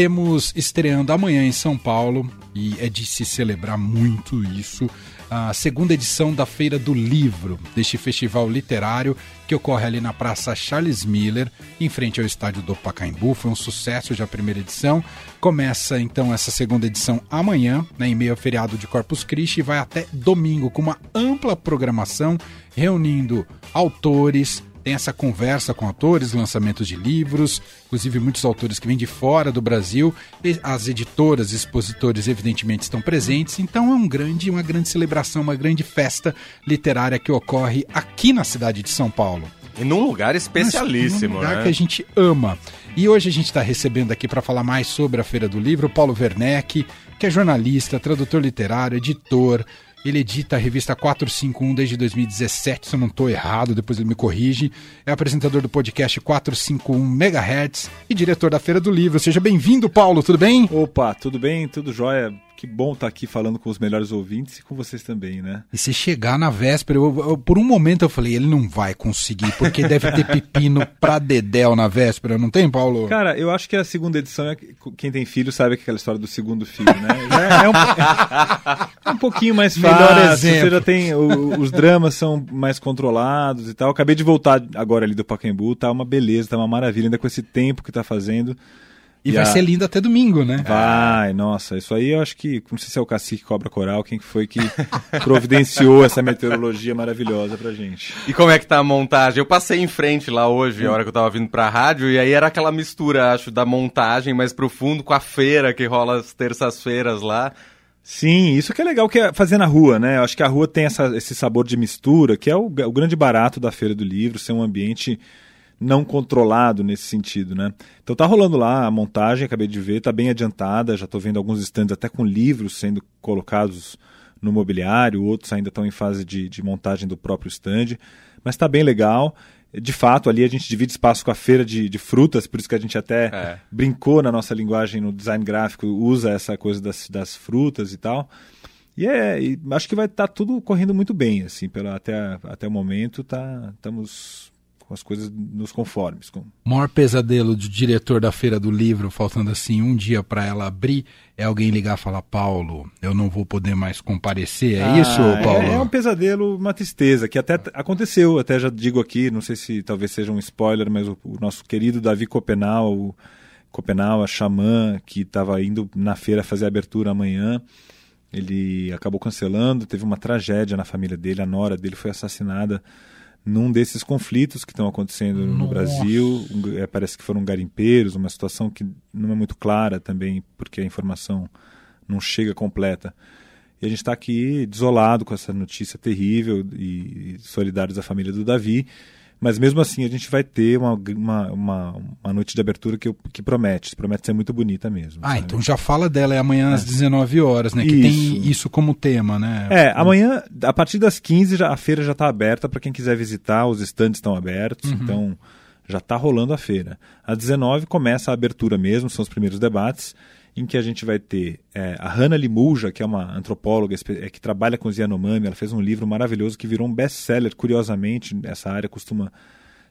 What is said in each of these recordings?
temos estreando amanhã em São Paulo, e é de se celebrar muito isso, a segunda edição da Feira do Livro, deste festival literário que ocorre ali na Praça Charles Miller, em frente ao estádio do Pacaembu. Foi um sucesso já a primeira edição. Começa então essa segunda edição amanhã, né, em meio ao feriado de Corpus Christi, e vai até domingo com uma ampla programação reunindo autores, tem essa conversa com autores, lançamentos de livros, inclusive muitos autores que vêm de fora do Brasil, as editoras, expositores, evidentemente estão presentes, então é um grande, uma grande celebração, uma grande festa literária que ocorre aqui na cidade de São Paulo. E num lugar especialíssimo, Mas, num lugar né? que a gente ama. E hoje a gente está recebendo aqui para falar mais sobre a Feira do Livro Paulo Werneck, que é jornalista, tradutor literário, editor, ele edita a revista 451 desde 2017, se eu não estou errado, depois ele me corrige. É apresentador do podcast 451 MHz e diretor da Feira do Livro. Seja bem-vindo, Paulo, tudo bem? Opa, tudo bem? Tudo jóia? Que bom estar aqui falando com os melhores ouvintes e com vocês também, né? E se chegar na véspera, eu, eu, por um momento eu falei, ele não vai conseguir, porque deve ter pepino pra dedéu na véspera, não tem, Paulo? Cara, eu acho que a segunda edição, é quem tem filho sabe que aquela história do segundo filho, né? É, é, um, um, pouquinho mais fácil, você já tem, o, os dramas são mais controlados e tal. Acabei de voltar agora ali do Pacaembu, tá uma beleza, tá uma maravilha, ainda com esse tempo que tá fazendo. E, e vai a... ser lindo até domingo, né? Vai, nossa, isso aí eu acho que, não sei se é o cacique Cobra Coral, quem foi que providenciou essa meteorologia maravilhosa pra gente. E como é que tá a montagem? Eu passei em frente lá hoje, a hora que eu tava vindo pra rádio, e aí era aquela mistura, acho, da montagem mais profundo com a feira que rola às terças-feiras lá. Sim, isso que é legal que é fazer na rua, né? Eu acho que a rua tem essa, esse sabor de mistura, que é o, o grande barato da Feira do Livro, ser um ambiente não controlado nesse sentido, né? Então tá rolando lá a montagem, acabei de ver, tá bem adiantada, já estou vendo alguns stands até com livros sendo colocados no mobiliário, outros ainda estão em fase de, de montagem do próprio stand, mas está bem legal. De fato, ali a gente divide espaço com a feira de, de frutas, por isso que a gente até é. brincou na nossa linguagem no design gráfico, usa essa coisa das, das frutas e tal. E, é, e acho que vai estar tá tudo correndo muito bem, assim, pela, até, até o momento tá, estamos com as coisas nos conformes. Com... O maior pesadelo do diretor da Feira do Livro, faltando assim um dia para ela abrir, é alguém ligar e falar: Paulo, eu não vou poder mais comparecer. É ah, isso, Paulo? É, é, um pesadelo, uma tristeza, que até aconteceu, até já digo aqui, não sei se talvez seja um spoiler, mas o, o nosso querido Davi Copenal, o Copenal, a xamã, que estava indo na feira fazer a abertura amanhã. Ele acabou cancelando, teve uma tragédia na família dele, a nora dele foi assassinada num desses conflitos que estão acontecendo Nossa. no Brasil. É, parece que foram garimpeiros, uma situação que não é muito clara também, porque a informação não chega completa. E a gente está aqui desolado com essa notícia terrível e solidários à família do Davi. Mas mesmo assim a gente vai ter uma, uma, uma, uma noite de abertura que, que promete, promete ser muito bonita mesmo. Ah, sabe? então já fala dela, é amanhã às 19 horas, né? Que isso. tem isso como tema, né? É, amanhã, a partir das 15, já, a feira já está aberta para quem quiser visitar, os estandes estão abertos, uhum. então já está rolando a feira. Às 19 começa a abertura mesmo, são os primeiros debates em que a gente vai ter é, a Hannah Limulja, que é uma antropóloga é, que trabalha com os Yanomami, ela fez um livro maravilhoso que virou um best-seller, curiosamente, essa área costuma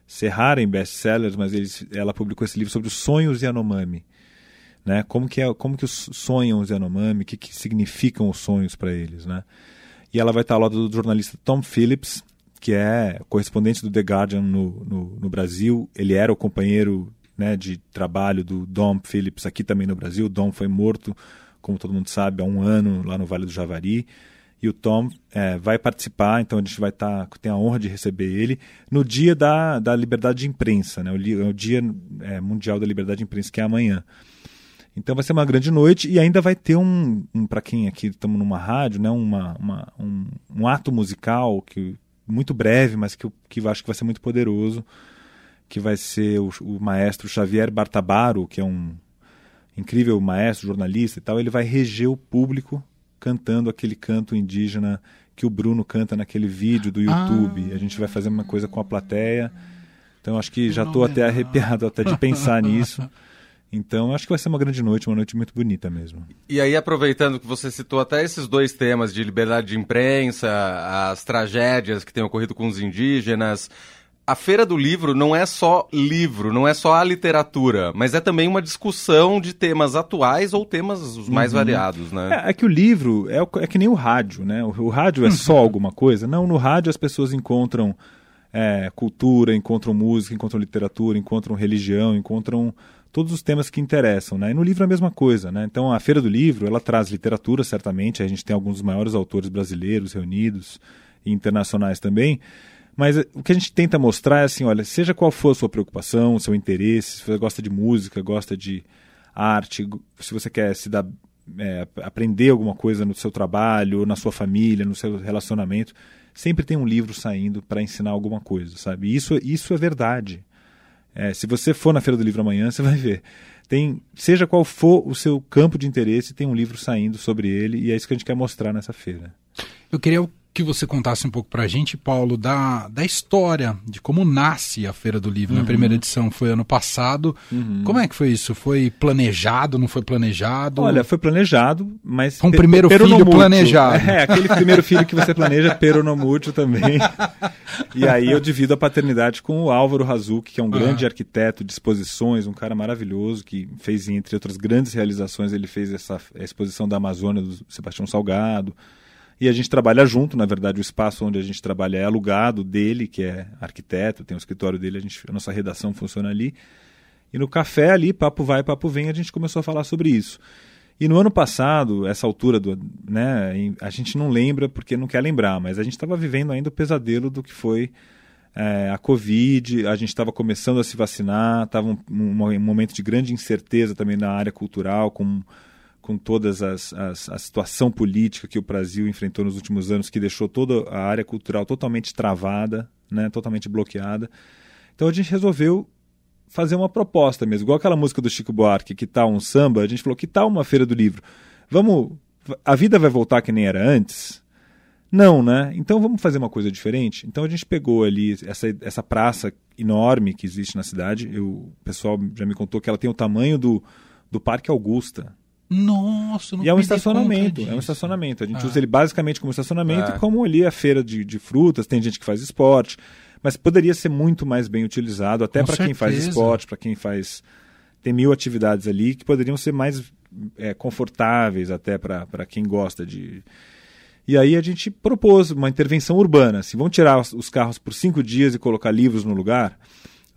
ser rara em best-sellers, mas eles, ela publicou esse livro sobre os sonhos Yanomami. Né? Como, que é, como que sonham os Yanomami, o que, que significam os sonhos para eles. Né? E ela vai estar ao lado do jornalista Tom Phillips, que é correspondente do The Guardian no, no, no Brasil. Ele era o companheiro né, de trabalho do Dom Phillips aqui também no Brasil. O Dom foi morto, como todo mundo sabe, há um ano lá no Vale do Javari. E o Tom é, vai participar, então a gente vai estar, tá, tem a honra de receber ele no dia da, da liberdade de imprensa, né, o, o Dia é, Mundial da Liberdade de Imprensa, que é amanhã. Então vai ser uma grande noite e ainda vai ter um, um para quem aqui estamos numa rádio, né, uma, uma um, um, ato musical que muito breve, mas que, que acho que vai ser muito poderoso que vai ser o, o maestro Xavier Bartabaro, que é um incrível maestro, jornalista e tal, ele vai reger o público cantando aquele canto indígena que o Bruno canta naquele vídeo do YouTube. Ah. A gente vai fazer uma coisa com a plateia. Então acho que já estou até arrepiado até de pensar nisso. Então acho que vai ser uma grande noite, uma noite muito bonita mesmo. E aí aproveitando que você citou até esses dois temas de liberdade de imprensa, as tragédias que têm ocorrido com os indígenas, a Feira do Livro não é só livro, não é só a literatura, mas é também uma discussão de temas atuais ou temas os mais uhum. variados, né? É, é, que o livro é, é, que nem o rádio, né? O, o rádio é só uhum. alguma coisa. Não, no rádio as pessoas encontram é, cultura, encontram música, encontram literatura, encontram religião, encontram todos os temas que interessam, né? E no livro é a mesma coisa, né? Então a Feira do Livro, ela traz literatura, certamente, a gente tem alguns dos maiores autores brasileiros reunidos e internacionais também, mas eh, o que a gente tenta mostrar é assim, olha, seja qual for a sua preocupação, seu interesse, se você gosta de música, gosta de arte, se você quer se dar, é, aprender alguma coisa no seu trabalho, na sua família, no seu relacionamento, sempre tem um livro saindo para ensinar alguma coisa, sabe? Isso, isso é verdade. É, se você for na Feira do Livro amanhã, você vai ver. Tem, seja qual for o seu campo de interesse, tem um livro saindo sobre ele e é isso que a gente quer mostrar nessa feira. Eu queria que você contasse um pouco para a gente, Paulo, da, da história, de como nasce a Feira do Livro. Uhum. A primeira edição foi ano passado. Uhum. Como é que foi isso? Foi planejado, não foi planejado? Olha, foi planejado, mas... Com o primeiro filho planejado. É, aquele primeiro filho que você planeja, peronomútil também. e aí eu divido a paternidade com o Álvaro Razuc, que é um grande arquiteto de exposições, um cara maravilhoso, que fez, entre outras grandes realizações, ele fez essa a exposição da Amazônia do Sebastião Salgado, e a gente trabalha junto, na verdade, o espaço onde a gente trabalha é alugado dele, que é arquiteto, tem o escritório dele, a, gente, a nossa redação funciona ali. E no café ali, papo vai, papo vem, a gente começou a falar sobre isso. E no ano passado, essa altura, do, né, a gente não lembra porque não quer lembrar, mas a gente estava vivendo ainda o pesadelo do que foi é, a Covid, a gente estava começando a se vacinar, estava um, um, um, momento de grande incerteza também na área cultural, com com todas as, as, a situação política que o Brasil enfrentou nos últimos anos, que deixou toda a área cultural totalmente travada, né, totalmente bloqueada. Então a gente resolveu fazer uma proposta mesmo, igual aquela música do Chico Buarque, que tal um samba, a gente falou que tal uma feira do livro. Vamos, a vida vai voltar que nem era antes? Não, né? Então vamos fazer uma coisa diferente. Então a gente pegou ali essa, essa praça enorme que existe na cidade. Eu, o pessoal já me contou que ela tem o tamanho do, do Parque Augusta. Nossa, não E é um estacionamento, é um estacionamento. A gente ah. usa ele basicamente como estacionamento ah. e como ali a feira de, de frutas, tem gente que faz esporte, mas poderia ser muito mais bem utilizado, até para quem faz esporte, para quem faz. Tem mil atividades ali que poderiam ser mais é, confortáveis até para quem gosta de. E aí a gente propôs uma intervenção urbana. Se vão tirar os carros por cinco dias e colocar livros no lugar,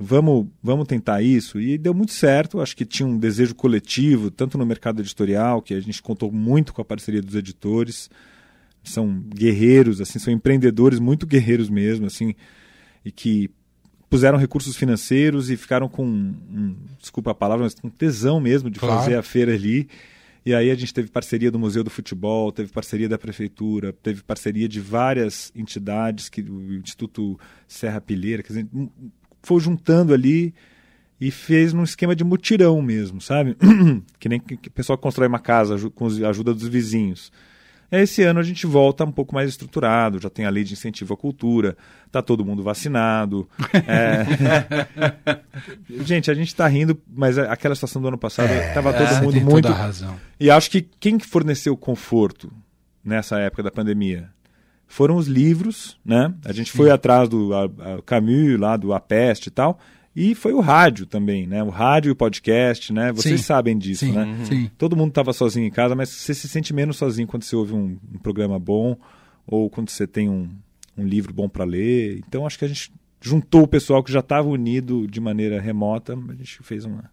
vamos, vamos tentar isso. E deu muito certo, acho que tinha um desejo coletivo, tanto no mercado editorial, que a gente contou muito com a parceria dos editores. São guerreiros, assim, são empreendedores muito guerreiros mesmo, assim, e que puseram recursos financeiros e ficaram com, um, desculpa a palavra, mas com tesão mesmo de claro. fazer a feira ali. E aí a gente teve parceria do Museu do Futebol, teve parceria da Prefeitura, teve parceria de várias entidades, que o Instituto Serra Pilheira, quer dizer, foi juntando ali e fez num esquema de mutirão mesmo, sabe? que nem que o pessoal constrói uma casa com a ajuda dos vizinhos. Esse ano a gente volta um pouco mais estruturado, já tem a lei de incentivo à cultura, tá todo mundo vacinado. É... gente, a gente está rindo, mas aquela situação do ano passado estava é, todo mundo muito. Toda razão. E acho que quem forneceu conforto nessa época da pandemia foram os livros, né? A gente Sim. foi atrás do a, a Camus, lá do A Peste e tal, e foi o rádio também, né? O rádio e o podcast, né? Vocês Sim. sabem disso, Sim. né? Sim. Todo mundo estava sozinho em casa, mas você se sente menos sozinho quando você ouve um, um programa bom ou quando você tem um, um livro bom para ler. Então acho que a gente juntou o pessoal que já estava unido de maneira remota, a gente fez uma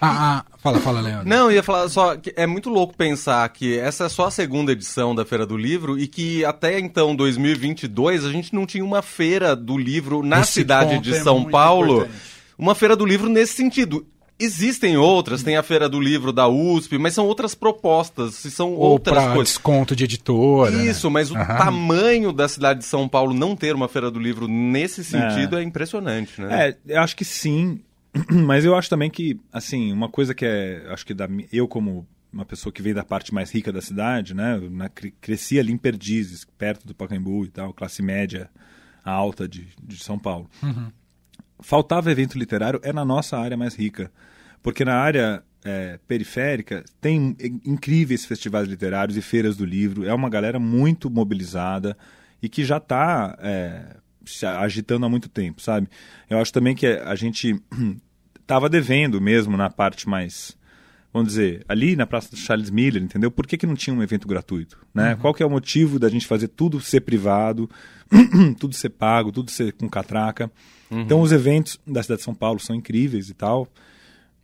ah, ah, fala, fala, Leandro. Não, ia falar só que é muito louco pensar que essa é só a segunda edição da Feira do Livro e que até então, 2022, a gente não tinha uma feira do livro na Esse cidade de é São Paulo. Importante. Uma feira do livro nesse sentido. Existem outras, tem a Feira do Livro da USP, mas são outras propostas, são Ou outras coisas. desconto de editora. Né? Isso, né? mas o tamanho da cidade de São Paulo não ter uma Feira do Livro nesse sentido é, é impressionante, né? É, eu acho que sim. Mas eu acho também que, assim, uma coisa que é. Acho que da, eu, como uma pessoa que veio da parte mais rica da cidade, né? Na, cresci ali em Perdizes, perto do Pacaembu e tal, classe média alta de, de São Paulo. Uhum. Faltava evento literário, é na nossa área mais rica. Porque na área é, periférica tem incríveis festivais literários e feiras do livro, é uma galera muito mobilizada e que já está é, se agitando há muito tempo, sabe? Eu acho também que a gente estava devendo mesmo na parte mais vamos dizer, ali na Praça Charles Miller, entendeu? Por que, que não tinha um evento gratuito? Né? Uhum. Qual que é o motivo da gente fazer tudo ser privado, tudo ser pago, tudo ser com catraca? Uhum. Então os eventos da cidade de São Paulo são incríveis e tal,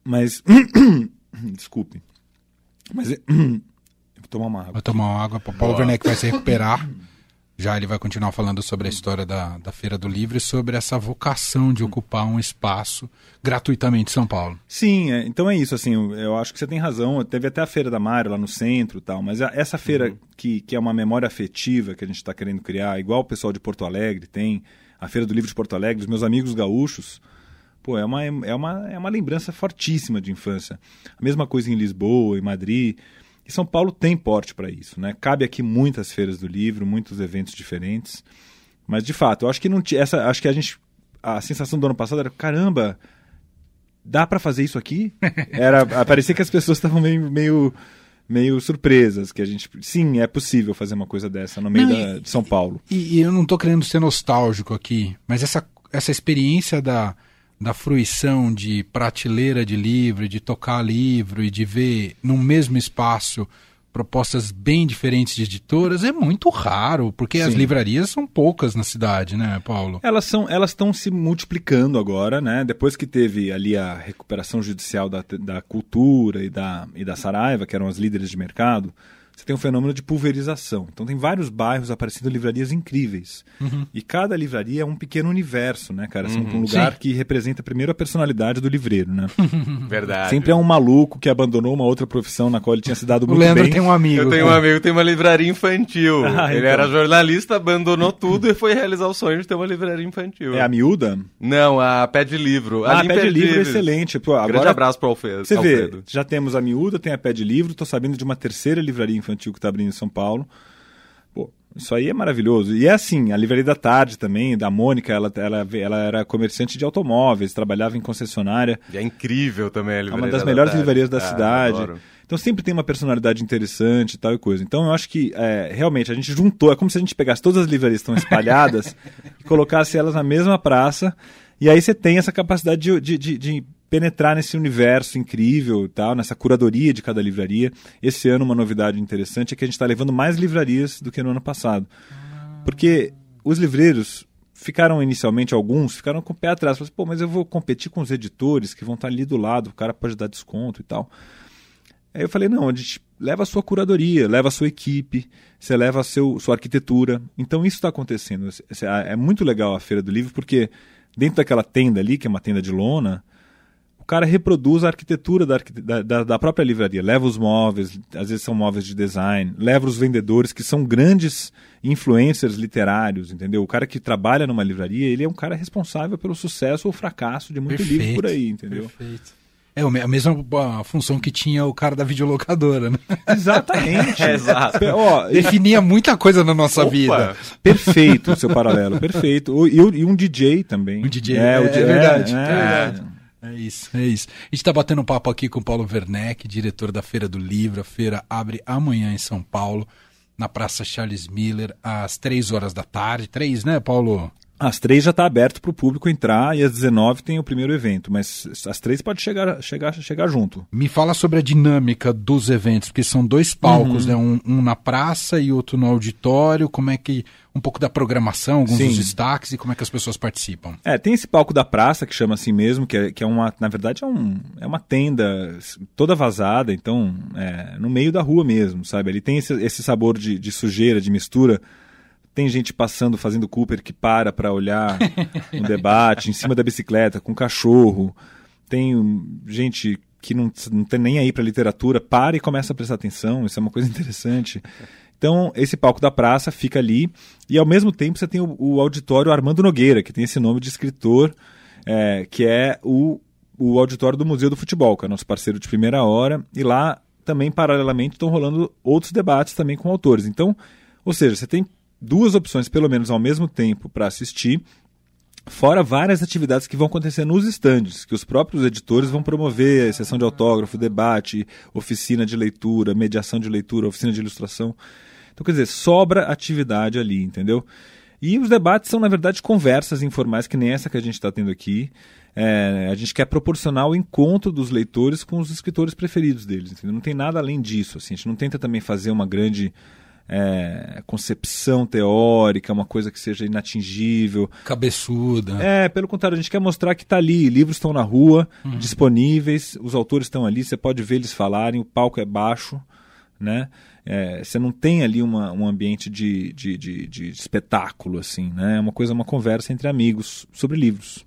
mas... Desculpe. Mas... Vou tomar uma água. Vou tomar uma água para o Paulo Werneck vai se recuperar. Já ele vai continuar falando sobre a história da, da Feira do Livro e sobre essa vocação de ocupar um espaço gratuitamente em São Paulo. Sim, é, então é isso, assim, eu acho que você tem razão, teve até a Feira da Mário lá no centro tal, mas essa feira uhum. que, que é uma memória afetiva que a gente está querendo criar, igual o pessoal de Porto Alegre tem, a Feira do Livro de Porto Alegre, os meus amigos gaúchos, pô, é uma, é uma, é uma lembrança fortíssima de infância. A mesma coisa em Lisboa, em Madrid, e São Paulo tem porte para isso, né? Cabe aqui muitas feiras do livro, muitos eventos diferentes. Mas de fato, eu acho que não essa, acho que a gente a sensação do ano passado era caramba, dá para fazer isso aqui? Era parecia que as pessoas estavam meio, meio meio surpresas que a gente sim é possível fazer uma coisa dessa no meio não, da, de São Paulo e, e, eu não estou querendo ser nostálgico aqui mas essa essa experiência da da fruição de prateleira de livro, de tocar livro e de ver num mesmo espaço propostas bem diferentes de editoras é muito raro, porque Sim. as livrarias são poucas na cidade, né, Paulo? Elas são, elas estão se multiplicando agora, né? Depois que teve ali a recuperação judicial da, da cultura e da, e da Saraiva, que eram as líderes de mercado, você tem um fenômeno de pulverização. Então tem vários bairros aparecendo livrarias incríveis. Uhum. E cada livraria é um pequeno universo, né, cara? Assim, uhum. Um lugar Sim. que representa primeiro a personalidade do livreiro, né? Verdade. Sempre é um maluco que abandonou uma outra profissão na qual ele tinha se dado muito o Leandro bem. tem um amigo. Eu tenho um amigo que tem uma livraria infantil. Ah, ele então. era jornalista, abandonou tudo e foi realizar o sonho de ter uma livraria infantil. É a miúda? Não, a Pé de Livro. Ah, a Pé de Livro é excelente. Pô, agora, Grande abraço para o Alfredo. Você vê, já temos a miúda, tem a Pé de Livro, tô sabendo de uma terceira livraria infantil infantil que está abrindo em São Paulo. Pô, isso aí é maravilhoso. E é assim, a Livraria da Tarde também, da Mônica, ela, ela, ela era comerciante de automóveis, trabalhava em concessionária. E é incrível também a Livraria É uma das da melhores tarde. livrarias da ah, cidade. Adoro. Então sempre tem uma personalidade interessante e tal e coisa. Então eu acho que é, realmente a gente juntou, é como se a gente pegasse todas as livrarias que estão espalhadas e colocasse elas na mesma praça. E aí você tem essa capacidade de, de, de, de penetrar nesse universo incrível tal, nessa curadoria de cada livraria. Esse ano uma novidade interessante é que a gente está levando mais livrarias do que no ano passado. Porque os livreiros ficaram inicialmente, alguns, ficaram com o pé atrás. Falaram assim, pô, mas eu vou competir com os editores que vão estar ali do lado, o cara pode dar desconto e tal. Aí eu falei, não, a gente leva a sua curadoria, leva a sua equipe, você leva a seu, sua arquitetura. Então isso está acontecendo. É muito legal a Feira do Livro, porque dentro daquela tenda ali, que é uma tenda de lona, cara reproduz a arquitetura da, da, da, própria livraria. Leva os móveis, às vezes são móveis de design, leva os vendedores, que são grandes influencers literários, entendeu? O cara que trabalha numa livraria, ele é um cara responsável pelo sucesso ou fracasso de muito Perfeito. livro por aí, entendeu? Perfeito. É a mesma função que tinha o cara da videolocadora, né? Exatamente. é, exato. Ó, Definia muita coisa na nossa Opa. vida. Perfeito o seu paralelo, perfeito. E, e, um DJ também. Um DJ, é, é, é verdade. É, é verdade. É isso, é isso. A gente está batendo um papo aqui com o Paulo Werneck, diretor da Feira do Livro. A feira abre amanhã em São Paulo, na Praça Charles Miller, às três horas da tarde. Três, né, Paulo? Às três já está aberto para o público entrar e às 19 tem o primeiro evento, mas às três pode chegar, chegar, chegar junto. Me fala sobre a dinâmica dos eventos, porque são dois palcos, uhum. né? Um, um, na praça e outro no auditório. Como é que. Um pouco da programação, alguns Sim. dos destaques e como é que as pessoas participam. É, tem esse palco da praça, que chama assim mesmo, que é, que é uma. Na verdade, é, um, é uma tenda toda vazada, então, é, no meio da rua mesmo, sabe? Ele tem esse, esse sabor de, de sujeira, de mistura tem gente passando, fazendo Cooper que para para olhar um debate em cima da bicicleta com um cachorro. Tem gente que não, não tem nem aí para literatura, para e começa a prestar atenção. Isso é uma coisa interessante. Então, esse palco da praça fica ali. E ao mesmo tempo você tem o, o auditório Armando Nogueira, que tem esse nome de escritor, é, que é o, o auditório do Museu do Futebol, que é nosso parceiro de primeira hora. E lá também, paralelamente, estão rolando outros debates também com autores. Então, ou seja, você tem duas opções, pelo menos ao mesmo tempo, para assistir. Fora várias atividades que vão acontecer nos estandes, que os próprios editores vão promover, sessão de autógrafo, debate, oficina de leitura, mediação de leitura, oficina de ilustração. Então, quer dizer, sobra atividade ali, entendeu? E os debates são, na verdade, conversas informais, que nem essa que a gente está tendo aqui. É, a gente quer proporcionar o encontro dos leitores com os escritores preferidos deles. Entendeu? Não tem nada além disso. Assim. A gente não tenta também fazer uma grande é, concepção teórica, uma coisa que seja inatingível. Cabeçuda. É, pelo contrário, a gente quer mostrar que está ali, livros estão na rua, uhum. disponíveis, os autores estão ali, você pode ver eles falarem, o palco é baixo, né? É, você não tem ali uma, um ambiente de, de, de, de espetáculo, assim, né? É uma coisa, uma conversa entre amigos sobre livros.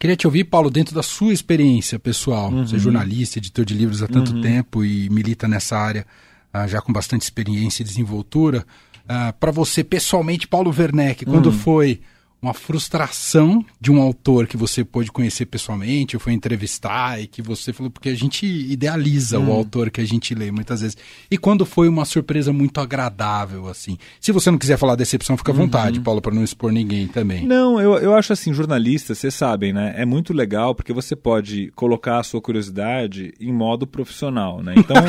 Queria te ouvir, Paulo, dentro da sua experiência pessoal. Uhum. Você é jornalista, editor de livros há tanto uhum. tempo e milita nessa área uh, já com bastante experiência e desenvoltura. Uh, Para você, pessoalmente, Paulo Werneck, quando uhum. foi uma frustração de um autor que você pôde conhecer pessoalmente, ou foi entrevistar, e que você falou, porque a gente idealiza hum. o autor que a gente lê muitas vezes. E quando foi uma surpresa muito agradável, assim. Se você não quiser falar decepção, fica à uhum. vontade, Paulo, para não expor ninguém também. Não, eu, eu acho assim, jornalistas, vocês sabem, né? É muito legal porque você pode colocar a sua curiosidade em modo profissional, né? Então.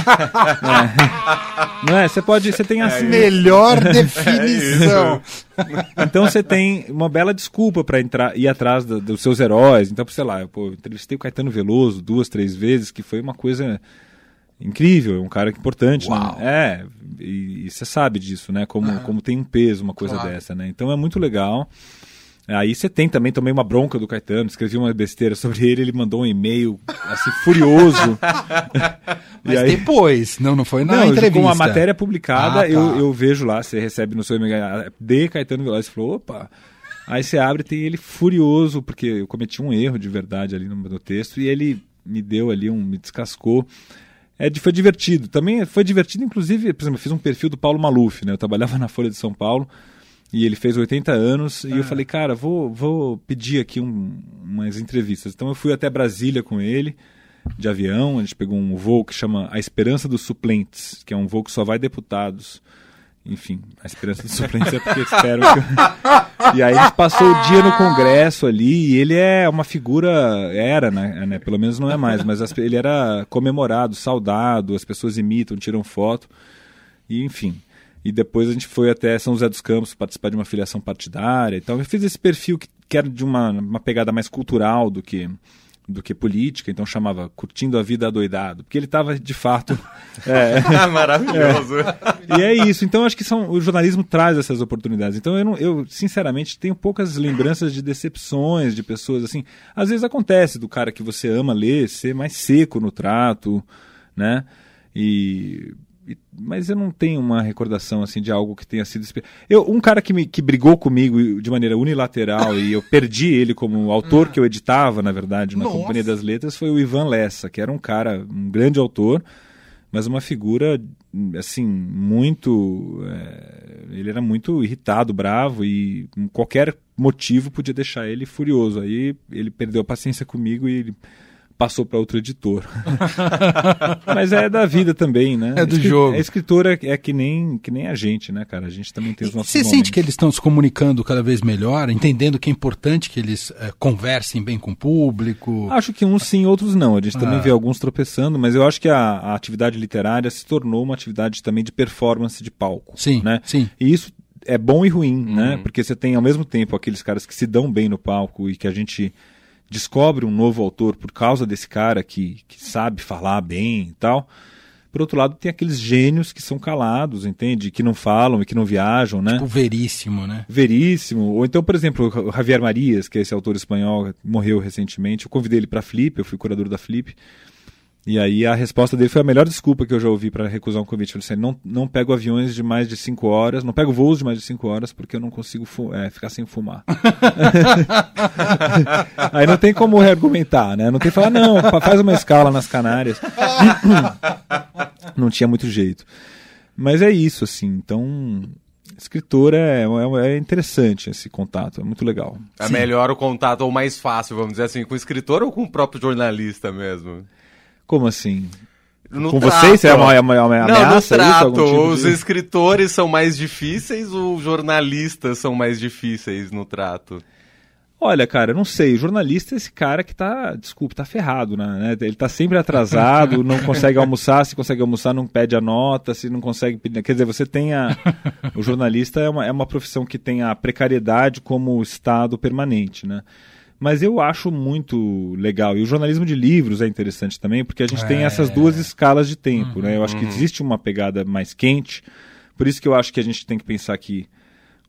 é, não é? Você pode. Você tem assim. Melhor definição. É então você tem uma bela desculpa para entrar ir atrás do, dos seus heróis. Então, sei lá, eu pô, entrevistei o Caetano Veloso duas, três vezes, que foi uma coisa incrível, é um cara importante, né? É, e, você sabe disso, né? Como, uhum. como tem um peso uma coisa claro. dessa, né? Então é muito legal. Aí você tem também, tomei uma bronca do Caetano, escrevi uma besteira sobre ele, ele mandou um e-mail assim furioso. Mas aí... depois, não, não foi na não, entrevista. Com a matéria publicada, ah, tá. eu, eu vejo lá, você recebe no seu e-mail de Caetano Veloz, e falou, opa, Aí você abre e tem ele furioso, porque eu cometi um erro de verdade ali no, no texto, e ele me deu ali um. me descascou. É, foi divertido. Também foi divertido, inclusive, por exemplo, eu fiz um perfil do Paulo Maluf, né? Eu trabalhava na Folha de São Paulo e ele fez 80 anos e eu é. falei, cara, vou, vou pedir aqui um, umas entrevistas. Então eu fui até Brasília com ele, de avião, a gente pegou um voo que chama A Esperança dos Suplentes, que é um voo que só vai deputados enfim, a esperança suplente é porque espero que. e aí a gente passou o dia no Congresso ali, e ele é uma figura, era, né? né pelo menos não é mais, mas as, ele era comemorado, saudado, as pessoas imitam, tiram foto, e enfim. E depois a gente foi até São José dos Campos participar de uma filiação partidária. Então eu fiz esse perfil que, que era de uma, uma pegada mais cultural do que do que política, então chamava Curtindo a Vida Adoidado, porque ele estava de fato. É, Maravilhoso. É. E é isso. Então acho que são, o jornalismo traz essas oportunidades. Então eu, não, eu, sinceramente, tenho poucas lembranças de decepções de pessoas assim. Às vezes acontece do cara que você ama ler ser mais seco no trato, né? E mas eu não tenho uma recordação assim de algo que tenha sido eu um cara que me que brigou comigo de maneira unilateral e eu perdi ele como autor que eu editava na verdade na Nossa. companhia das letras foi o Ivan Lessa que era um cara um grande autor mas uma figura assim muito é, ele era muito irritado bravo e qualquer motivo podia deixar ele furioso aí ele perdeu a paciência comigo e ele passou para outro editor. Mas é da vida também, né? É do Escrit jogo. A escritora é que nem, que nem a gente, né, cara? A gente também tem os nossos Você sente que eles estão se comunicando cada vez melhor, entendendo que é importante que eles é, conversem bem com o público? Acho que uns sim, outros não. A gente ah. também vê alguns tropeçando, mas eu acho que a, a, atividade literária se tornou uma atividade também de performance de palco. Sim, né? sim. E isso é bom e ruim, né? uhum. né? Porque você tem ao mesmo tempo aqueles caras que se dão bem no palco e que a gente descobre um novo autor por causa desse cara que, que sabe falar bem e tal. Por outro lado, tem aqueles gênios que são calados, entende? Que não falam e que não viajam, né? Tipo veríssimo, né? Veríssimo. Ou então, por exemplo, o Javier Marias, que é esse autor espanhol, morreu recentemente. Eu convidei ele para Flip, eu fui curador da Flip. E aí a resposta dele foi a melhor desculpa que eu já ouvi para recusar um convite. Ele disse: não, não pego aviões de mais de 5 horas, não pego voos de mais de 5 horas porque eu não consigo é, ficar sem fumar. aí não tem como argumentar, né? Não tem que falar, não, faz uma escala nas Canárias. não tinha muito jeito. Mas é isso, assim. Então, escritor é, é, é, interessante esse contato, é muito legal. É Sim. melhor o contato, ou mais fácil, vamos dizer assim, com o escritor ou com o próprio jornalista mesmo? Como assim? No Com trato. vocês? É uma, é uma, é uma Não, ameaça? No trato. Isso, tipo os de... escritores são mais difíceis, os jornalistas são mais difíceis no trato? Olha, cara, eu não sei. O jornalista é esse cara que tá, desculpe, tá ferrado, né? Ele tá sempre atrasado, não consegue almoçar, se consegue almoçar, não pede a nota, se não consegue pedir. Quer dizer, você tem a. O jornalista é uma, é uma profissão que tem a precariedade como estado permanente, né? Mas eu acho muito legal. E o jornalismo de livros é interessante também, porque a gente é... tem essas duas escalas de tempo, uhum, né? Eu acho que uhum. existe uma pegada mais quente. Por isso que eu acho que a gente tem que pensar que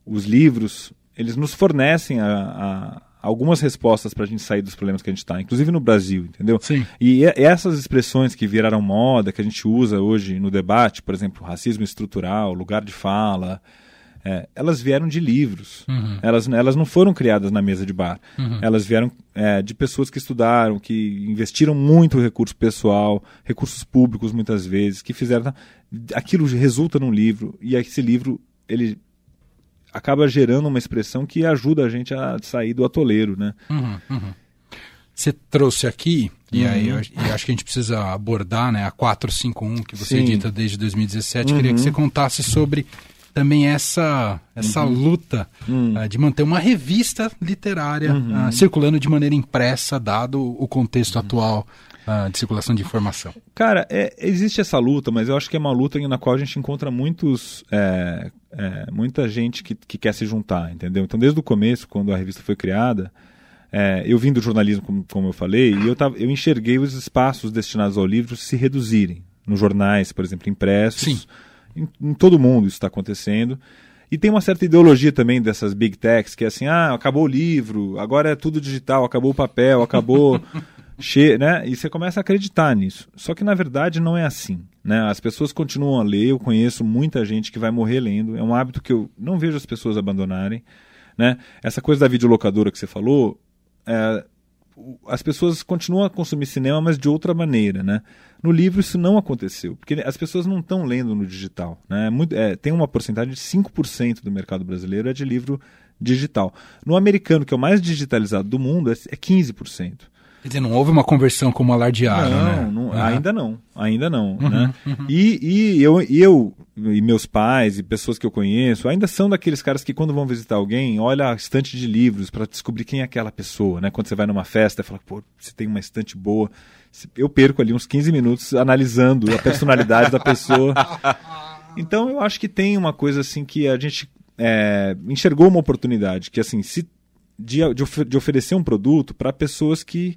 os livros eles nos fornecem a, a algumas respostas para a gente sair dos problemas que a gente está, inclusive no Brasil, entendeu? Sim. E essas expressões que viraram moda, que a gente usa hoje no debate, por exemplo, racismo estrutural, lugar de fala, é, elas vieram de livros. Uhum. Elas, elas não foram criadas na mesa de bar. Uhum. Elas vieram é, de pessoas que estudaram, que investiram muito recurso pessoal, recursos públicos muitas vezes, que fizeram. Aquilo resulta num livro, e esse livro ele acaba gerando uma expressão que ajuda a gente a sair do atoleiro, né? Uhum, uhum. Você trouxe aqui, e aí eu, eu, acho que a gente precisa abordar né, a 451 que você Sim. edita desde 2017. Uhum. Queria que você contasse sobre também essa, essa uhum. luta uh, de manter uma revista literária uhum. uh, circulando de maneira impressa, dado o contexto uhum. atual uh, de circulação de informação. Cara, é, existe essa luta, mas eu acho que é uma luta na qual a gente encontra muitos, é, é, muita gente que, que quer se juntar, entendeu? Então, desde o começo, quando a revista foi criada, é, eu vim do jornalismo, como, como eu falei, e eu, tava, eu enxerguei os espaços destinados ao livro se reduzirem. Nos jornais, por exemplo, impressos. Sim. Em, em todo mundo isso está acontecendo. E tem uma certa ideologia também dessas big techs, que é assim, ah, acabou o livro, agora é tudo digital, acabou o papel, acabou Che né? E você começa a acreditar nisso. Só que na verdade não é assim. Né? As pessoas continuam a ler, eu conheço muita gente que vai morrer lendo. É um hábito que eu não vejo as pessoas abandonarem. Né? Essa coisa da videolocadora que você falou, é, as pessoas continuam a consumir cinema, mas de outra maneira. Né? No livro isso não aconteceu, porque as pessoas não estão lendo no digital. Né? É muito, é, tem uma porcentagem de 5% do mercado brasileiro é de livro digital. No americano, que é o mais digitalizado do mundo, é, é 15%. Quer dizer, não houve uma conversão como alardearam, não, né? Não. Ainda não, ainda não, uhum, né? Uhum. E, e, eu, e eu e meus pais e pessoas que eu conheço ainda são daqueles caras que quando vão visitar alguém, olha a estante de livros para descobrir quem é aquela pessoa, né? Quando você vai numa festa e fala, pô, você tem uma estante boa. Eu perco ali uns 15 minutos analisando a personalidade da pessoa. Então eu acho que tem uma coisa assim que a gente é, enxergou uma oportunidade, que assim, se de, de, of de oferecer um produto para pessoas que,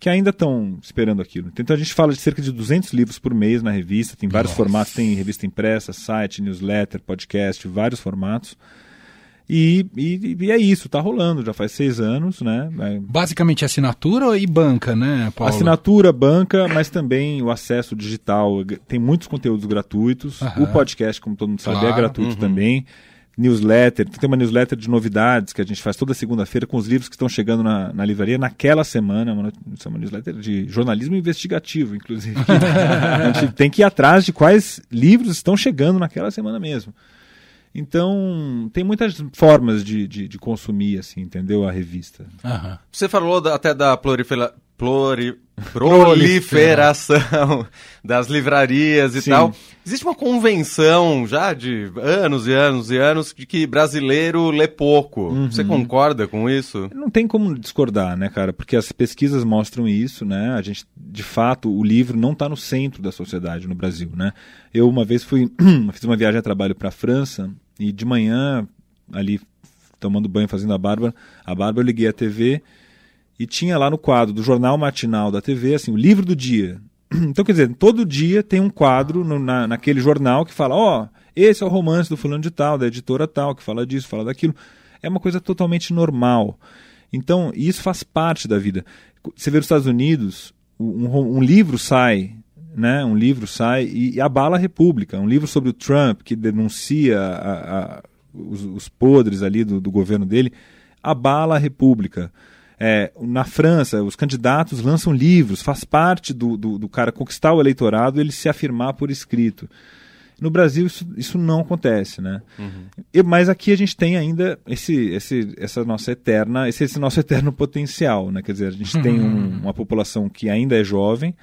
que ainda estão esperando aquilo. Então a gente fala de cerca de 200 livros por mês na revista, tem vários Nossa. formatos, tem revista impressa, site, newsletter, podcast, vários formatos. E, e, e, é isso, tá rolando, já faz seis anos, né? É Basicamente assinatura e banca, né, Paulo? Assinatura, banca, mas também o acesso digital. Tem muitos conteúdos gratuitos. O podcast, como todo mundo sabe, é claro. é gratuito uhum. também newsletter, tem uma newsletter de novidades que a gente faz toda segunda-feira com os livros que estão chegando na, na livraria naquela semana, uma, é uma newsletter de jornalismo investigativo, inclusive. a gente tem que ir atrás de quais livros estão chegando naquela semana mesmo. Então, tem muitas formas de, de, de consumir, assim, entendeu? A revista. Uhum. Você falou da, até da prolifera, pluri, proliferação das livrarias e Sim. tal. Existe uma convenção já de anos e anos e anos de que brasileiro lê pouco. Uhum. Você concorda com isso? Não tem como discordar, né, cara? Porque as pesquisas mostram isso, né? A gente, de fato, o livro não está no centro da sociedade no Brasil, né? Eu uma vez fui, fiz uma viagem a trabalho para a França e de manhã ali tomando banho, fazendo a barba, a barba eu liguei a TV e tinha lá no quadro do jornal matinal da TV, assim, o livro do dia. Então, quer dizer, todo dia tem um quadro no, na, naquele jornal que fala, ó, oh, esse é o romance do fulano de tal, da editora tal, que fala disso, fala daquilo. É uma coisa totalmente normal. Então, isso faz parte da vida. Você vê nos Estados Unidos, um, um livro sai, né? Um livro sai e, e, abala a República. Um livro sobre o Trump, que denuncia a, a, os, os, podres ali do, do governo dele, abala a República. É, na França, os candidatos lançam livros, faz parte do, do, do, cara conquistar o eleitorado ele se afirmar por escrito. No Brasil isso, isso não acontece, né? Uhum. E, mas aqui a gente tem ainda esse, esse, essa nossa eterna, esse, esse nosso eterno potencial, né? Quer dizer, a gente uhum. tem um, uma população que ainda é jovem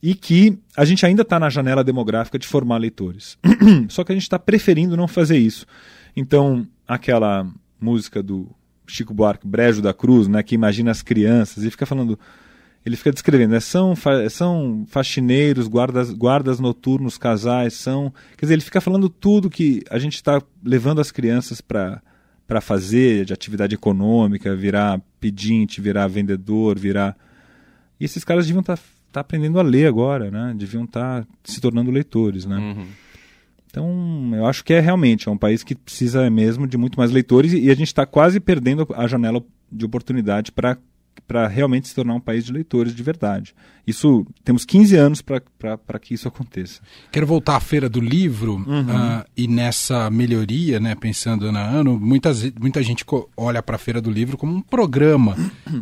e que a gente ainda está na janela demográfica de formar leitores. Só que a gente está preferindo não fazer isso. Então, aquela música do Chico Buarque, Brejo da Cruz, né, que imagina as crianças, e fica falando ele fica descrevendo, né? são, fa são faxineiros, guardas, guardas noturnos, casais, são. Quer dizer, ele fica falando tudo que a gente está levando as crianças para para fazer de atividade econômica, virar pedinte, virar vendedor, virar. E esses caras deviam estar tá, tá aprendendo a ler agora, né? Deviam estar tá se tornando leitores, né? Uhum. Então, eu acho que é realmente é um país que precisa mesmo de muito mais leitores e a gente está quase perdendo a janela de oportunidade para realmente se tornar um país de leitores de verdade. Isso temos 15 anos para que isso aconteça. Quero voltar à feira do livro uhum. uh, e nessa melhoria, né, pensando na ano, muitas, muita gente olha para a feira do livro como um programa.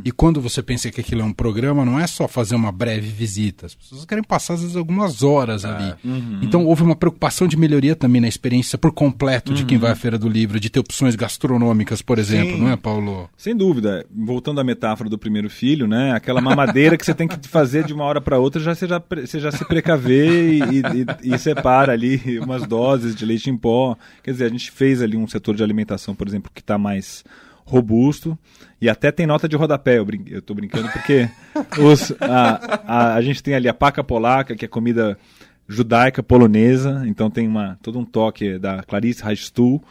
E quando você pensa que aquilo é um programa, não é só fazer uma breve visita. As pessoas querem passar às vezes algumas horas é. ali. Uhum. Então houve uma preocupação de melhoria também na experiência por completo uhum. de quem uhum. vai à feira do livro, de ter opções gastronômicas, por exemplo, Sim. não é, Paulo? Sem dúvida. Voltando à metáfora do primeiro filho, né? Aquela mamadeira que você tem que fazer de uma hora para outra, já você, já você já se precavê e, e, e, separa ali umas doses de leite em pó. Quer dizer, a gente fez ali um setor de alimentação, por exemplo, que está mais robusto e até tem nota de rodapé. Eu, brin eu tô brincando porque os, a, a, a gente tem ali a paca polaca, que é comida judaica polonesa, então tem uma, todo um toque da Clarice Reichstuhl,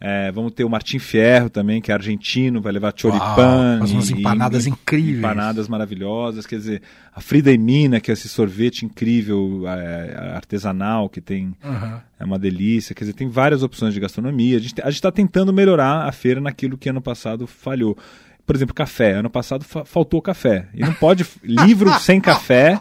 é, vamos ter o Martim Fierro também, que é argentino, vai levar choripan. Faz umas empanadas e, incríveis. Empanadas maravilhosas. Quer dizer, a Frida e Mina, que é esse sorvete incrível, é, artesanal, que tem. Uhum. É uma delícia. Quer dizer, tem várias opções de gastronomia. A gente está tentando melhorar a feira naquilo que ano passado falhou. Por exemplo, café. Ano passado fa faltou café. E não pode. livro sem café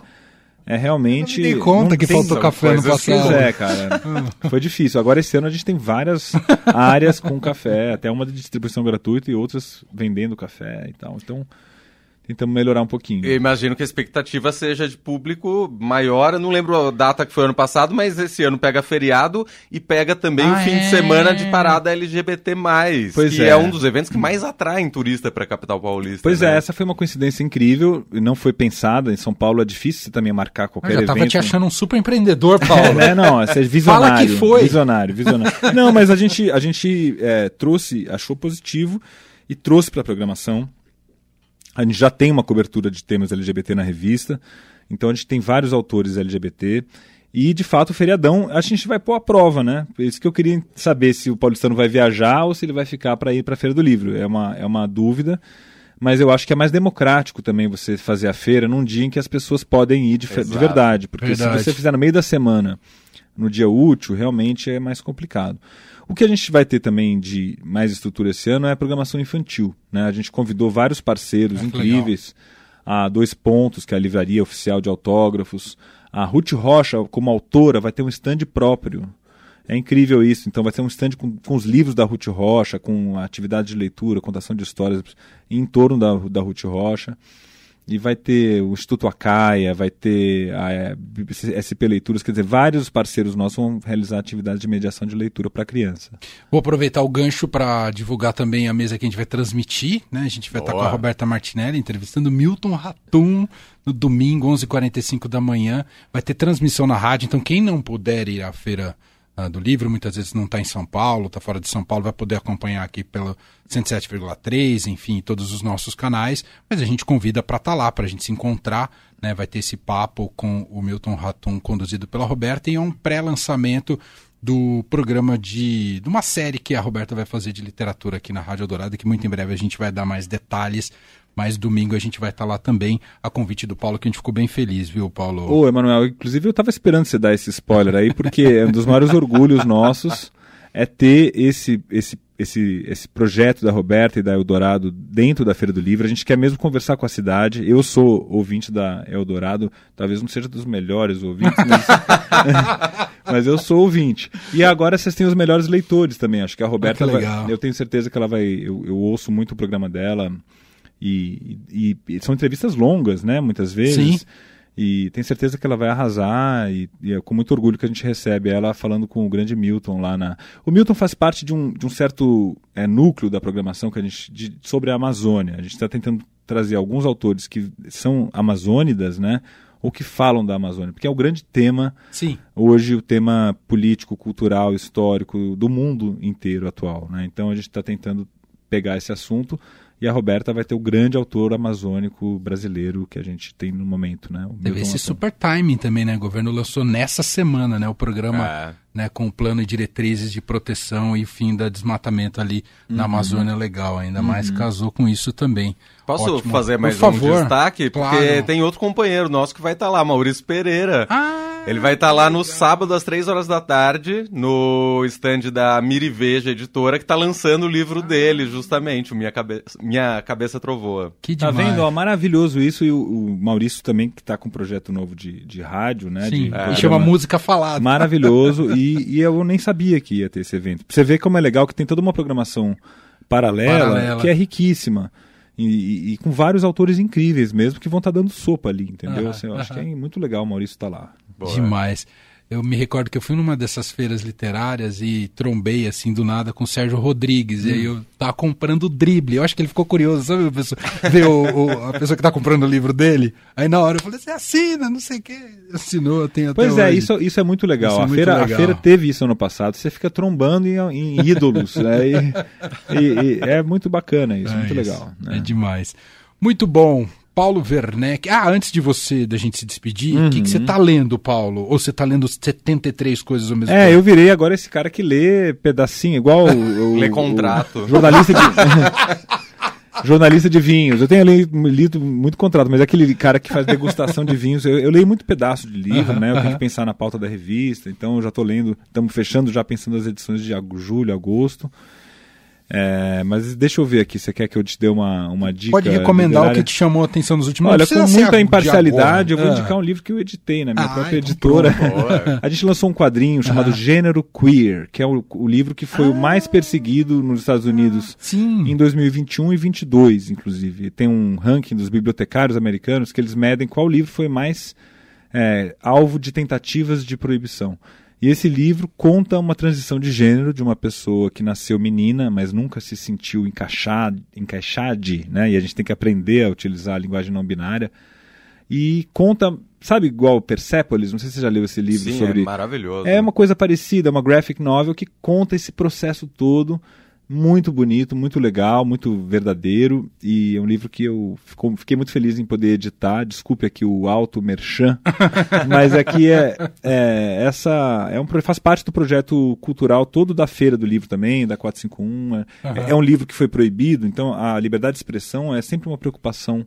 é realmente. Eu me conta que faltou café no passado. É, cara. Foi difícil. Agora esse ano a gente tem várias áreas com café, até uma de distribuição gratuita e outras vendendo café e tal. Então tentamos melhorar um pouquinho. Eu imagino que a expectativa seja de público maior. Eu não lembro a data que foi ano passado, mas esse ano pega feriado e pega também ah, o fim é? de semana de parada LGBT+, pois que é. é. um dos eventos que mais atraem turista para a capital paulista. Pois né? é, essa foi uma coincidência incrível, não foi pensada. Em São Paulo é difícil também marcar qualquer evento. Eu já tava te achando um super empreendedor, Paulo. é, não, você é visionário. Fala que foi. Visionário, visionário. não, mas a gente, a gente é, trouxe, achou positivo e trouxe para a programação a gente já tem uma cobertura de temas LGBT na revista, então a gente tem vários autores LGBT. E, de fato, o feriadão a gente vai pôr a prova, né? Isso que eu queria saber se o paulistano vai viajar ou se ele vai ficar para ir para a Feira do Livro. É uma, é uma dúvida, mas eu acho que é mais democrático também você fazer a feira num dia em que as pessoas podem ir de, de verdade. Porque verdade. se você fizer no meio da semana, no dia útil, realmente é mais complicado. O que a gente vai ter também de mais estrutura esse ano é a programação infantil. Né? A gente convidou vários parceiros é, incríveis. A Dois Pontos, que é a livraria oficial de autógrafos. A Ruth Rocha, como autora, vai ter um stand próprio. É incrível isso. Então vai ter um stand com, com os livros da Ruth Rocha, com atividade de leitura, contação de histórias em torno da, da Ruth Rocha. E vai ter o Instituto Acaia, vai ter a é, SP Leituras, quer dizer, vários parceiros nossos vão realizar atividades de mediação de leitura para criança. Vou aproveitar o gancho para divulgar também a mesa que a gente vai transmitir, né? A gente vai estar com a Roberta Martinelli entrevistando Milton Ratum no domingo, 11h45 da manhã. Vai ter transmissão na rádio, então quem não puder ir à feira uh, do livro, muitas vezes não está em São Paulo, está fora de São Paulo, vai poder acompanhar aqui pelo 107,3, enfim, todos os nossos canais, mas a gente convida para estar tá lá, para a gente se encontrar, né? Vai ter esse papo com o Milton Ratum, conduzido pela Roberta, e é um pré-lançamento do programa de, de uma série que a Roberta vai fazer de literatura aqui na Rádio Dourada, que muito em breve a gente vai dar mais detalhes mas domingo a gente vai estar tá lá também, a convite do Paulo, que a gente ficou bem feliz, viu, Paulo? Ô, Emanuel, inclusive eu estava esperando você dar esse spoiler aí, porque é um dos maiores orgulhos nossos é ter esse, esse, esse, esse projeto da Roberta e da Eldorado dentro da Feira do Livro. A gente quer mesmo conversar com a cidade. Eu sou ouvinte da Eldorado, talvez não seja dos melhores ouvintes, mas, mas eu sou ouvinte. E agora vocês têm os melhores leitores também. Acho que a Roberta ah, vai, Eu tenho certeza que ela vai. Eu, eu ouço muito o programa dela. E, e, e, são entrevistas longas, né? Muitas vezes. Sim. E tenho certeza que ela vai arrasar e, e, é com muito orgulho que a gente recebe ela falando com o grande Milton lá na. O Milton faz parte de um, de um certo é, núcleo da programação que a gente de, sobre a Amazônia. A gente está tentando trazer alguns autores que são amazônidas, né? Ou que falam da Amazônia, porque é o grande tema Sim. hoje, o tema político, cultural, histórico do mundo inteiro atual. Né? Então a gente está tentando pegar esse assunto e a Roberta vai ter o grande autor amazônico brasileiro que a gente tem no momento, né? Teve esse super timing também, né? O governo lançou nessa semana, né? O programa é. né, com o plano e diretrizes de proteção e fim da desmatamento ali uhum. na Amazônia legal, ainda uhum. mais casou com isso também. Posso Ótimo. fazer mais Por um favor. destaque? Porque claro. tem outro companheiro nosso que vai estar tá lá, Maurício Pereira. Ah! Ele vai estar tá lá no sábado às três horas da tarde, no stand da Miriveja Editora, que está lançando o livro dele, justamente, o Minha, Cabe... Minha Cabeça Trovoa. Que demais. Tá vendo? Ó, maravilhoso isso. E o, o Maurício também, que está com um projeto novo de, de rádio, né? Sim, de, é. chama Música Falada. Maravilhoso. e, e eu nem sabia que ia ter esse evento. Pra você ver como é legal que tem toda uma programação paralela, paralela. que é riquíssima. E, e, e, com vários autores incríveis mesmo que vão estar tá dando sopa ali, entendeu? assim, eu acho que é muito legal o Maurício estar tá lá. Boa. Demais. Eu me recordo que eu fui numa dessas feiras literárias e trombei assim do nada com o Sérgio Rodrigues. Hum. E aí eu tava comprando o drible. Eu acho que ele ficou curioso, sabe? A pessoa, ver o, o, a pessoa que tá comprando o livro dele. Aí na hora eu falei, você assina, não sei o quê. Assinou, tem até Pois é, isso, isso é muito legal. É a, feira, legal. a feira teve isso ano passado. Você fica trombando em, em ídolos. né? E, e, e, é muito bacana isso, é muito isso. legal. Né? É demais. Muito bom. Paulo Werneck. Ah, antes de você, da gente se despedir, o uhum. que, que você está lendo, Paulo? Ou você está lendo 73 coisas ao mesmo é, tempo? É, eu virei agora esse cara que lê pedacinho, igual o. lê contrato. O jornalista de. jornalista de vinhos. Eu tenho lido muito contrato, mas é aquele cara que faz degustação de vinhos. Eu, eu leio muito pedaço de livro, uhum, né? Eu uhum. tenho que pensar na pauta da revista, então eu já estou lendo, estamos fechando já pensando nas edições de julho, agosto. É, mas deixa eu ver aqui, você quer que eu te dê uma, uma dica? Pode recomendar literária? o que te chamou a atenção nos últimos Olha, com muita imparcialidade, eu vou ah. indicar um livro que eu editei na minha ah, própria então editora. a gente lançou um quadrinho chamado ah. Gênero Queer, que é o, o livro que foi o mais perseguido nos Estados Unidos Sim. em 2021 e 2022, inclusive. Tem um ranking dos bibliotecários americanos que eles medem qual livro foi mais é, alvo de tentativas de proibição. E esse livro conta uma transição de gênero de uma pessoa que nasceu menina, mas nunca se sentiu encaixada, encaixade, né? E a gente tem que aprender a utilizar a linguagem não binária. E conta, sabe igual Persepolis? Não sei se você já leu esse livro Sim, sobre. É maravilhoso. É uma coisa parecida, uma graphic novel que conta esse processo todo muito bonito, muito legal, muito verdadeiro e é um livro que eu fico, fiquei muito feliz em poder editar. Desculpe aqui o alto merchan, mas aqui é, é essa é um faz parte do projeto cultural todo da feira do livro também, da 451. É, uhum. é um livro que foi proibido, então a liberdade de expressão é sempre uma preocupação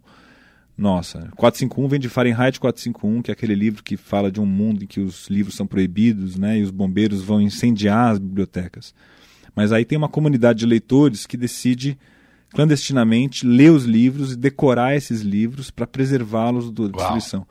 nossa. 451 vem de Fahrenheit 451, que é aquele livro que fala de um mundo em que os livros são proibidos, né, e os bombeiros vão incendiar as bibliotecas. Mas aí tem uma comunidade de leitores que decide clandestinamente ler os livros e decorar esses livros para preservá-los da destruição.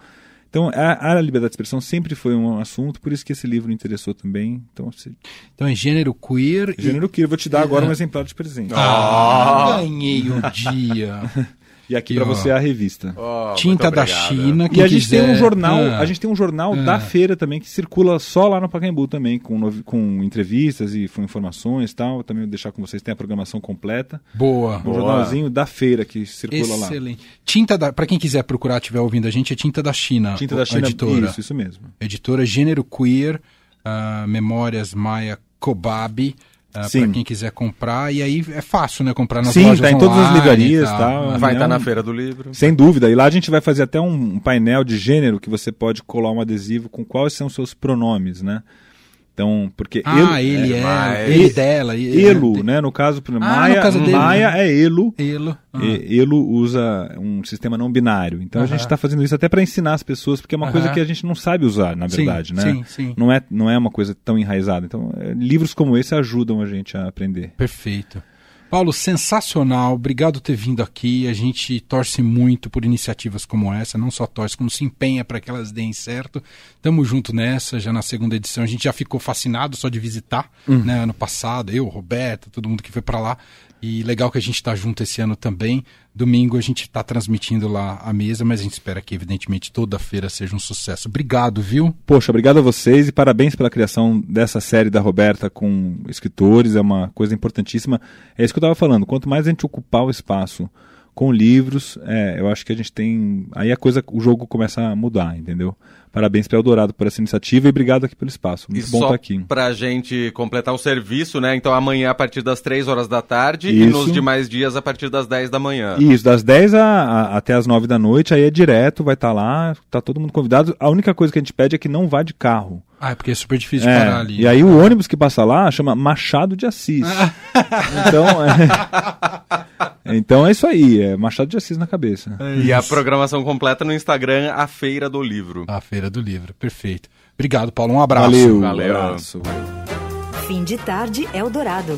Então, a, a, liberdade de expressão sempre foi um assunto, por isso que esse livro interessou também. Então, se... então é gênero queer. Gênero e... queer. Vou te dar agora um exemplar de presente. Ah, ganhei o dia. E aqui para você é a revista. Oh, Tinta da China. E a gente quiser. tem um jornal, ah. a gente tem um jornal ah. da feira também que circula só lá no Pacaembu também, com, com entrevistas e com informações e tal. Também vou deixar com vocês, tem a programação completa. Boa. Um Boa. jornalzinho da feira que circula Excelente. lá. Excelente. Tinta da, para quem quiser procurar, estiver ouvindo a gente, é Tinta da China. Tinta da China, editora. Isso, isso mesmo. Editora Gênero Queer, uh, Memórias Maia Kobabe. Uh, para quem quiser comprar, e aí é fácil, né? Comprar nas Sim, lojas tá em todas as livrarias, tá? Vai estar tá na feira do livro. Sem dúvida. E lá a gente vai fazer até um painel de gênero que você pode colar um adesivo com quais são os seus pronomes, né? Então, porque ah, ele, é, é ele, dela, elo, né? No caso, ah, Maia, no caso dele, Maia né? é elo. Elo. Ah. elo usa um sistema não binário. Então uh -huh. a gente está fazendo isso até para ensinar as pessoas, porque é uma uh -huh. coisa que a gente não sabe usar, na verdade, sim, né? Sim, sim. Não é, não é uma coisa tão enraizada. Então, é, livros como esse ajudam a gente a aprender. Perfeito. Paulo, sensacional. Obrigado por ter vindo aqui. A gente torce muito por iniciativas como essa, não só torce, como se empenha para que elas deem certo. Tamo junto nessa, já na segunda edição. A gente já ficou fascinado só de visitar, uhum. né? Ano passado, eu, Roberto, todo mundo que foi para lá. E legal que a gente está junto esse ano também. Domingo a gente está transmitindo lá a mesa, mas a gente espera que, evidentemente, toda feira seja um sucesso. Obrigado, viu? Poxa, obrigado a vocês e parabéns pela criação dessa série da Roberta com escritores. É uma coisa importantíssima. É isso que eu estava falando. Quanto mais a gente ocupar o espaço com livros, é, eu acho que a gente tem. Aí a coisa, o jogo começa a mudar, entendeu? Parabéns para Eldorado por essa iniciativa e obrigado aqui pelo espaço. Muito e bom estar aqui. Para a gente completar o serviço, né? Então amanhã a partir das 3 horas da tarde Isso. e nos demais dias a partir das 10 da manhã. Isso, das 10 a, a, até as 9 da noite, aí é direto, vai estar tá lá, tá todo mundo convidado. A única coisa que a gente pede é que não vá de carro. Ah, é porque é super difícil de é, parar ali. E aí o ônibus que passa lá chama Machado de Assis. então, é... então é isso aí, é Machado de Assis na cabeça. É e a programação completa no Instagram, a Feira do Livro. A Feira do Livro, perfeito. Obrigado, Paulo. Um abraço. Valeu. Valeu. Um abraço. Fim de tarde, Eldorado.